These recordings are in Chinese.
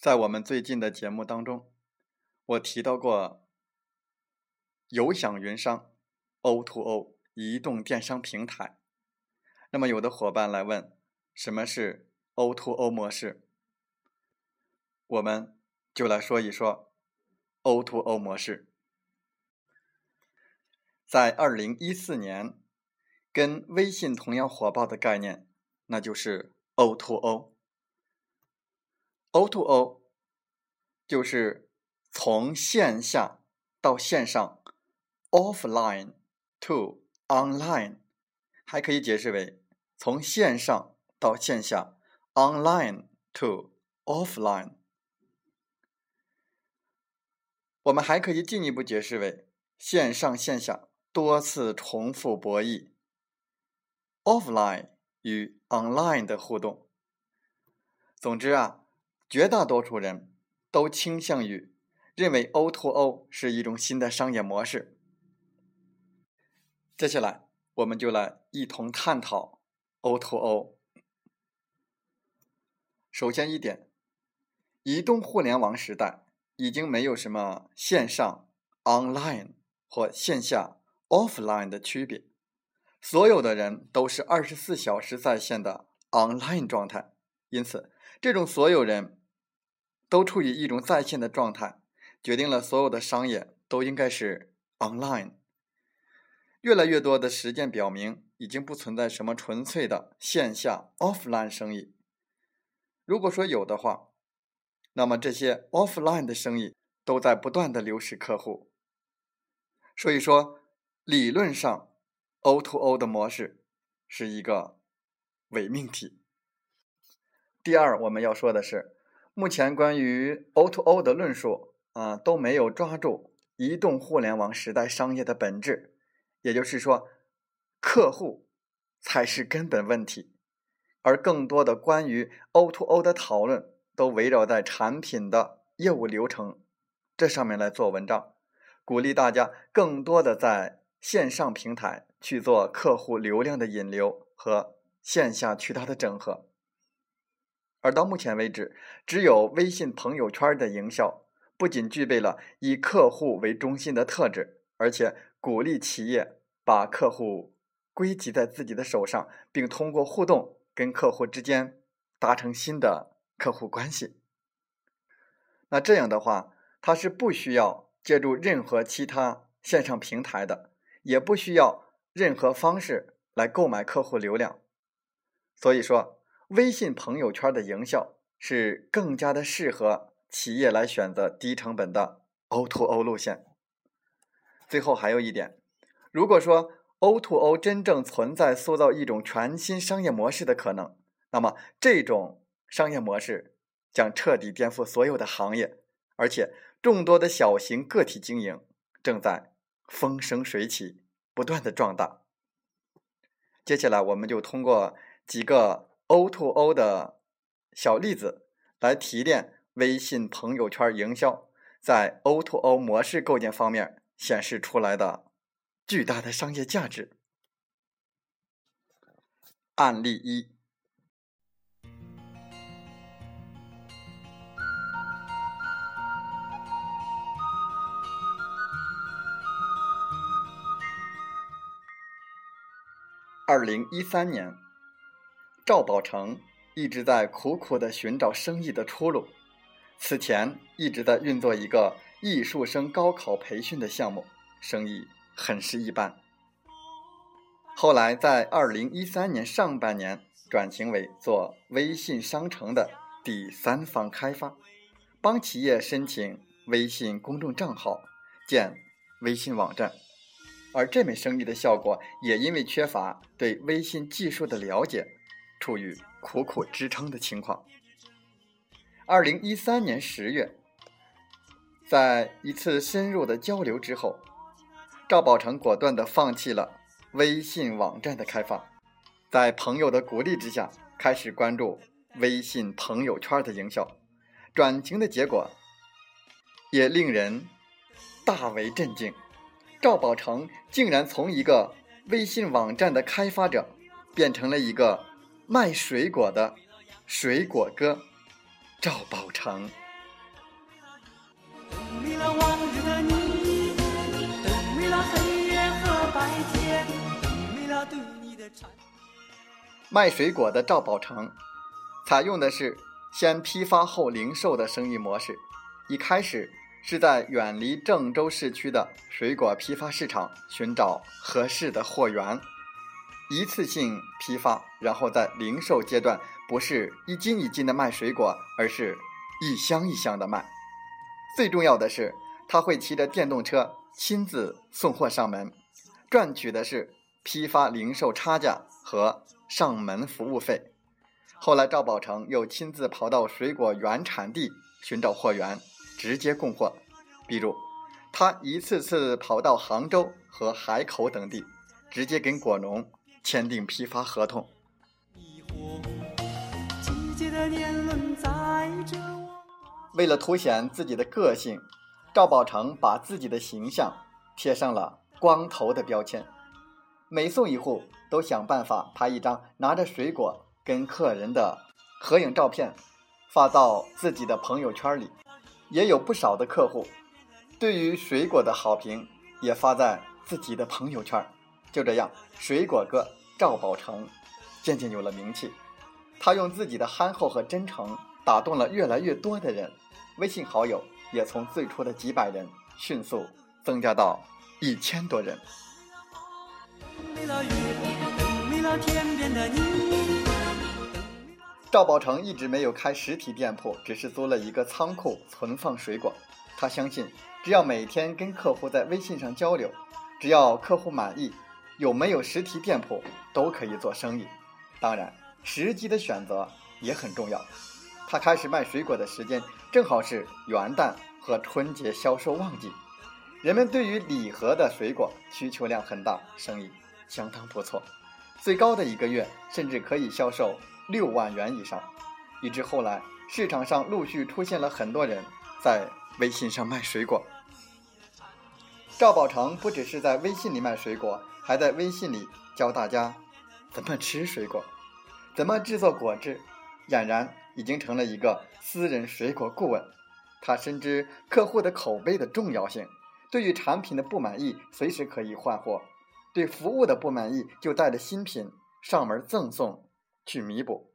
在我们最近的节目当中，我提到过有享云商 O2O O 移动电商平台。那么，有的伙伴来问，什么是 O2O O 模式？我们就来说一说 O2O O 模式。在二零一四年，跟微信同样火爆的概念，那就是 O two O O2O。O，就是从线下到线上，offline to online，还可以解释为从线上到线下，online to offline。我们还可以进一步解释为线上线下多次重复博弈，offline 与 online 的互动。总之啊。绝大多数人都倾向于认为 O2O 是一种新的商业模式。接下来，我们就来一同探讨 O2O。首先一点，移动互联网时代已经没有什么线上 （online） 或线下 （offline） 的区别，所有的人都是二十四小时在线的 online 状态。因此，这种所有人。都处于一种在线的状态，决定了所有的商业都应该是 online。越来越多的实践表明，已经不存在什么纯粹的线下 offline 生意。如果说有的话，那么这些 offline 的生意都在不断的流失客户。所以说，理论上 O2O 的模式是一个伪命题。第二，我们要说的是。目前关于 O2O O 的论述啊都没有抓住移动互联网时代商业的本质，也就是说，客户才是根本问题，而更多的关于 O2O 的讨论都围绕在产品的业务流程这上面来做文章，鼓励大家更多的在线上平台去做客户流量的引流和线下渠道的整合。而到目前为止，只有微信朋友圈的营销不仅具备了以客户为中心的特质，而且鼓励企业把客户归集在自己的手上，并通过互动跟客户之间达成新的客户关系。那这样的话，它是不需要借助任何其他线上平台的，也不需要任何方式来购买客户流量。所以说。微信朋友圈的营销是更加的适合企业来选择低成本的 O2O O 路线。最后还有一点，如果说 O2O 真正存在塑造一种全新商业模式的可能，那么这种商业模式将彻底颠覆所有的行业，而且众多的小型个体经营正在风生水起，不断的壮大。接下来，我们就通过几个。O2O O 的小例子来提炼微信朋友圈营销在 O to O 模式构建方面显示出来的巨大的商业价值。案例一：二零一三年。赵宝成一直在苦苦的寻找生意的出路，此前一直在运作一个艺术生高考培训的项目，生意很是一般。后来在二零一三年上半年转型为做微信商城的第三方开发，帮企业申请微信公众账号、建微信网站，而这门生意的效果也因为缺乏对微信技术的了解。处于苦苦支撑的情况。二零一三年十月，在一次深入的交流之后，赵宝成果断地放弃了微信网站的开发，在朋友的鼓励之下，开始关注微信朋友圈的营销。转型的结果也令人大为震惊，赵宝成竟然从一个微信网站的开发者，变成了一个卖水果的水果哥。赵宝成。卖水果的赵宝成，采用的是先批发后零售的生意模式。一开始是在远离郑州市区的水果批发市场寻找合适的货源，一次性批发，然后在零售阶段。不是一斤一斤的卖水果，而是一箱一箱的卖。最重要的是，他会骑着电动车亲自送货上门，赚取的是批发零售差价和上门服务费。后来，赵宝成又亲自跑到水果原产地寻找货源，直接供货。比如，他一次次跑到杭州和海口等地，直接跟果农签订批发合同。为了凸显自己的个性，赵宝成把自己的形象贴上了“光头”的标签。每送一户，都想办法拍一张拿着水果跟客人的合影照片，发到自己的朋友圈里。也有不少的客户对于水果的好评也发在自己的朋友圈。就这样，水果哥赵宝成渐渐有了名气。他用自己的憨厚和真诚打动了越来越多的人，微信好友也从最初的几百人迅速增加到一千多人。赵宝成一直没有开实体店铺，只是租了一个仓库存放水果。他相信，只要每天跟客户在微信上交流，只要客户满意，有没有实体店铺都可以做生意。当然。时机的选择也很重要。他开始卖水果的时间正好是元旦和春节销售旺季，人们对于礼盒的水果需求量很大，生意相当不错。最高的一个月甚至可以销售六万元以上，以致后来市场上陆续出现了很多人在微信上卖水果。赵宝成不只是在微信里卖水果，还在微信里教大家怎么吃水果。怎么制作果汁？俨然已经成了一个私人水果顾问。他深知客户的口碑的重要性，对于产品的不满意，随时可以换货；对服务的不满意，就带着新品上门赠送去弥补。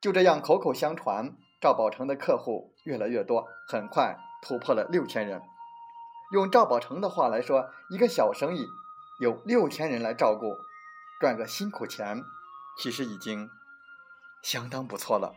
就这样口口相传，赵宝成的客户越来越多，很快突破了六千人。用赵宝成的话来说，一个小生意有六千人来照顾，赚个辛苦钱。其实已经相当不错了。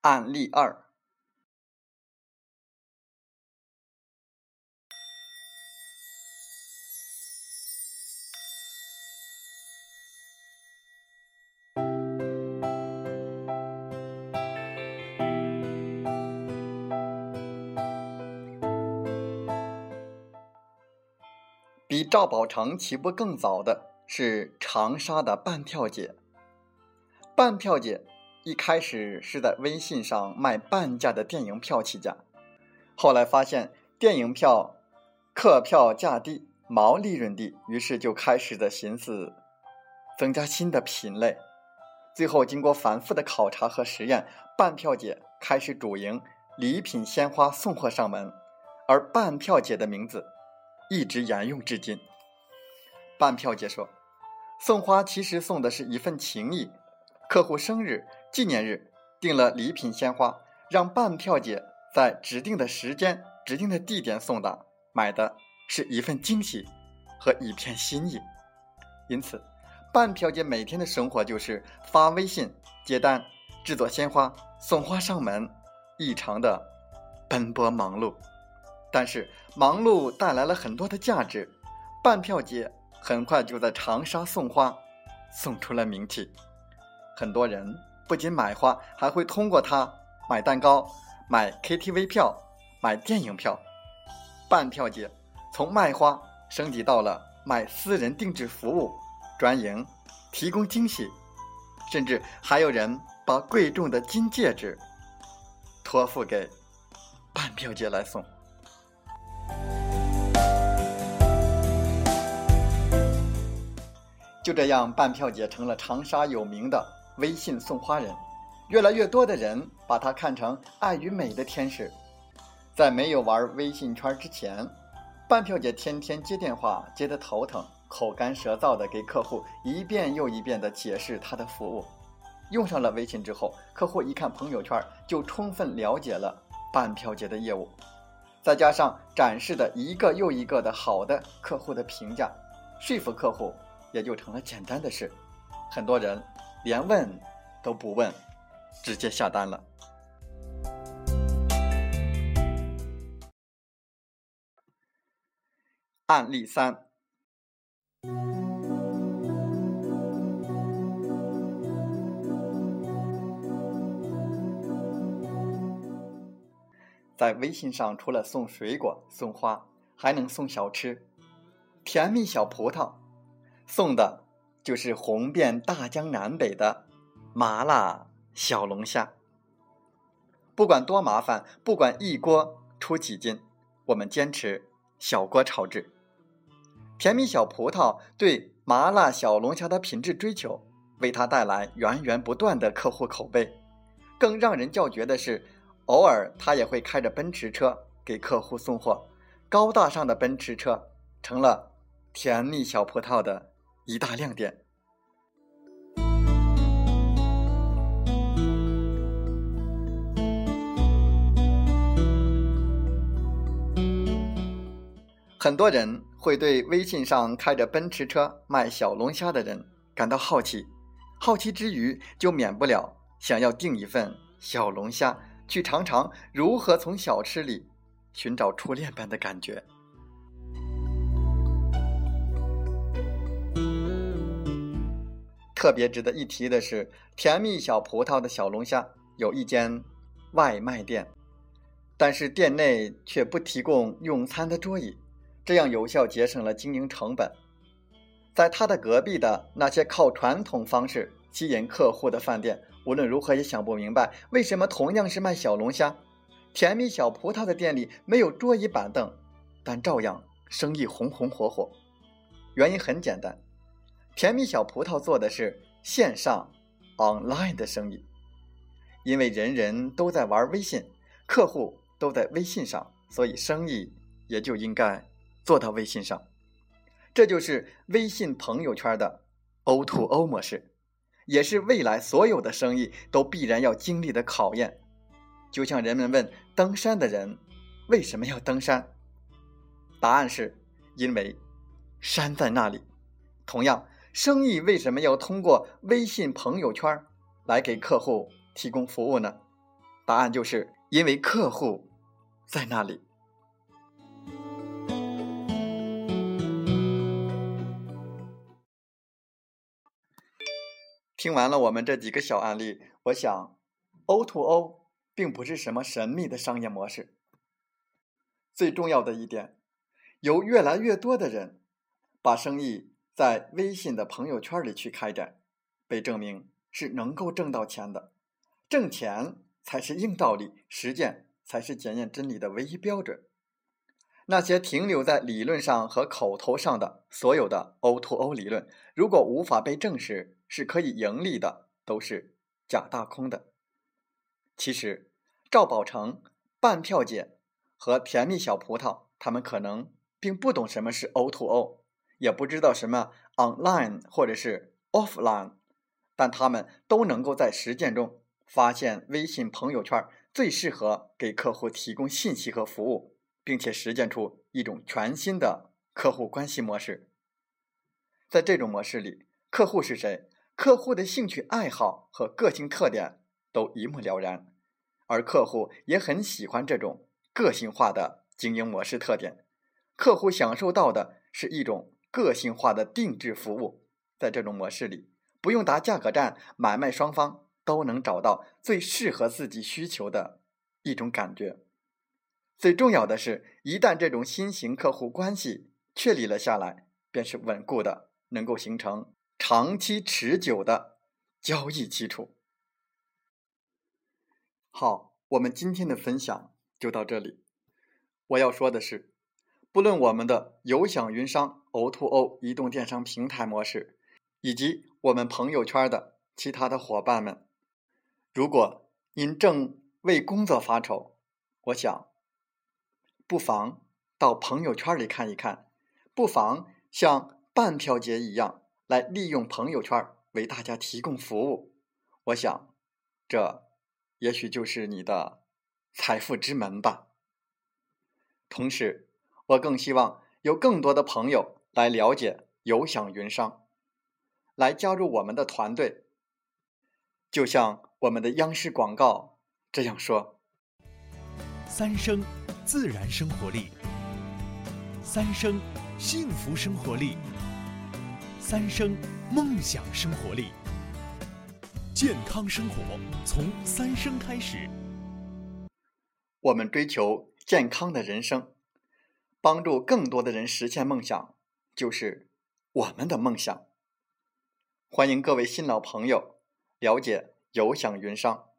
案例二。比赵宝成起步更早的是长沙的半票姐。半票姐一开始是在微信上卖半价的电影票起家，后来发现电影票客票价低，毛利润低，于是就开始的寻思增加新的品类。最后经过反复的考察和实验，半票姐开始主营礼品鲜花送货上门，而半票姐的名字。一直沿用至今。半票姐说：“送花其实送的是一份情谊，客户生日、纪念日订了礼品鲜花，让半票姐在指定的时间、指定的地点送达，买的是一份惊喜和一片心意。因此，半票姐每天的生活就是发微信接单、制作鲜花、送花上门，异常的奔波忙碌。但是忙碌带来了很多的价值，半票姐很快就在长沙送花送出了名气。很多人不仅买花，还会通过它买蛋糕、买 KTV 票、买电影票。半票姐从卖花升级到了卖私人定制服务、专营、提供惊喜，甚至还有人把贵重的金戒指托付给半票姐来送。就这样，半票姐成了长沙有名的微信送花人，越来越多的人把她看成爱与美的天使。在没有玩微信圈之前，半票姐天天接电话接得头疼，口干舌燥的给客户一遍又一遍的解释她的服务。用上了微信之后，客户一看朋友圈，就充分了解了半票姐的业务。再加上展示的一个又一个的好的客户的评价，说服客户也就成了简单的事。很多人连问都不问，直接下单了。案例三，在微信上除了送水果、送花，还能送小吃，甜蜜小葡萄，送的就是红遍大江南北的麻辣小龙虾。不管多麻烦，不管一锅出几斤，我们坚持小锅炒制。甜蜜小葡萄对麻辣小龙虾的品质追求，为它带来源源不断的客户口碑。更让人叫绝的是，偶尔他也会开着奔驰车给客户送货，高大上的奔驰车成了甜蜜小葡萄的一大亮点。很多人会对微信上开着奔驰车卖小龙虾的人感到好奇，好奇之余就免不了想要订一份小龙虾，去尝尝如何从小吃里寻找初恋般的感觉。特别值得一提的是，甜蜜小葡萄的小龙虾有一间外卖店，但是店内却不提供用餐的桌椅。这样有效节省了经营成本。在他的隔壁的那些靠传统方式吸引客户的饭店，无论如何也想不明白，为什么同样是卖小龙虾，甜蜜小葡萄的店里没有桌椅板凳，但照样生意红红火火。原因很简单，甜蜜小葡萄做的是线上 online 的生意，因为人人都在玩微信，客户都在微信上，所以生意也就应该。做到微信上，这就是微信朋友圈的 O to O 模式，也是未来所有的生意都必然要经历的考验。就像人们问登山的人为什么要登山，答案是因为山在那里。同样，生意为什么要通过微信朋友圈来给客户提供服务呢？答案就是因为客户在那里。听完了我们这几个小案例，我想，O to O 并不是什么神秘的商业模式。最重要的一点，有越来越多的人把生意在微信的朋友圈里去开展，被证明是能够挣到钱的。挣钱才是硬道理，实践才是检验真理的唯一标准。那些停留在理论上和口头上的所有的 O to O 理论，如果无法被证实，是可以盈利的，都是假大空的。其实，赵宝成、半票姐和甜蜜小葡萄，他们可能并不懂什么是 O to O，也不知道什么 online 或者是 offline，但他们都能够在实践中发现微信朋友圈最适合给客户提供信息和服务，并且实践出一种全新的客户关系模式。在这种模式里，客户是谁？客户的兴趣爱好和个性特点都一目了然，而客户也很喜欢这种个性化的经营模式特点，客户享受到的是一种个性化的定制服务。在这种模式里，不用打价格战，买卖双方都能找到最适合自己需求的一种感觉。最重要的是，一旦这种新型客户关系确立了下来，便是稳固的，能够形成长期持久的交易基础。好，我们今天的分享就到这里。我要说的是，不论我们的有享云商 O2O 移动电商平台模式，以及我们朋友圈的其他的伙伴们，如果您正为工作发愁，我想，不妨到朋友圈里看一看，不妨像半票姐一样来利用朋友圈为大家提供服务。我想，这也许就是你的财富之门吧。同时，我更希望有更多的朋友来了解有享云商。来加入我们的团队，就像我们的央视广告这样说：“三生自然生活力，三生幸福生活力，三生梦想生活力，健康生活从三生开始。”我们追求健康的人生，帮助更多的人实现梦想，就是我们的梦想。欢迎各位新老朋友了解有享云商。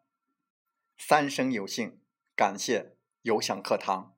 三生有幸，感谢有享课堂。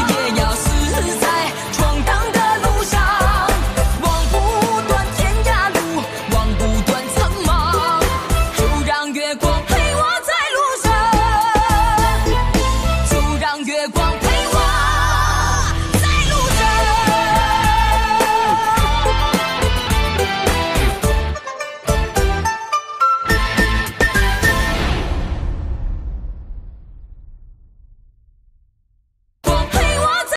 Cause I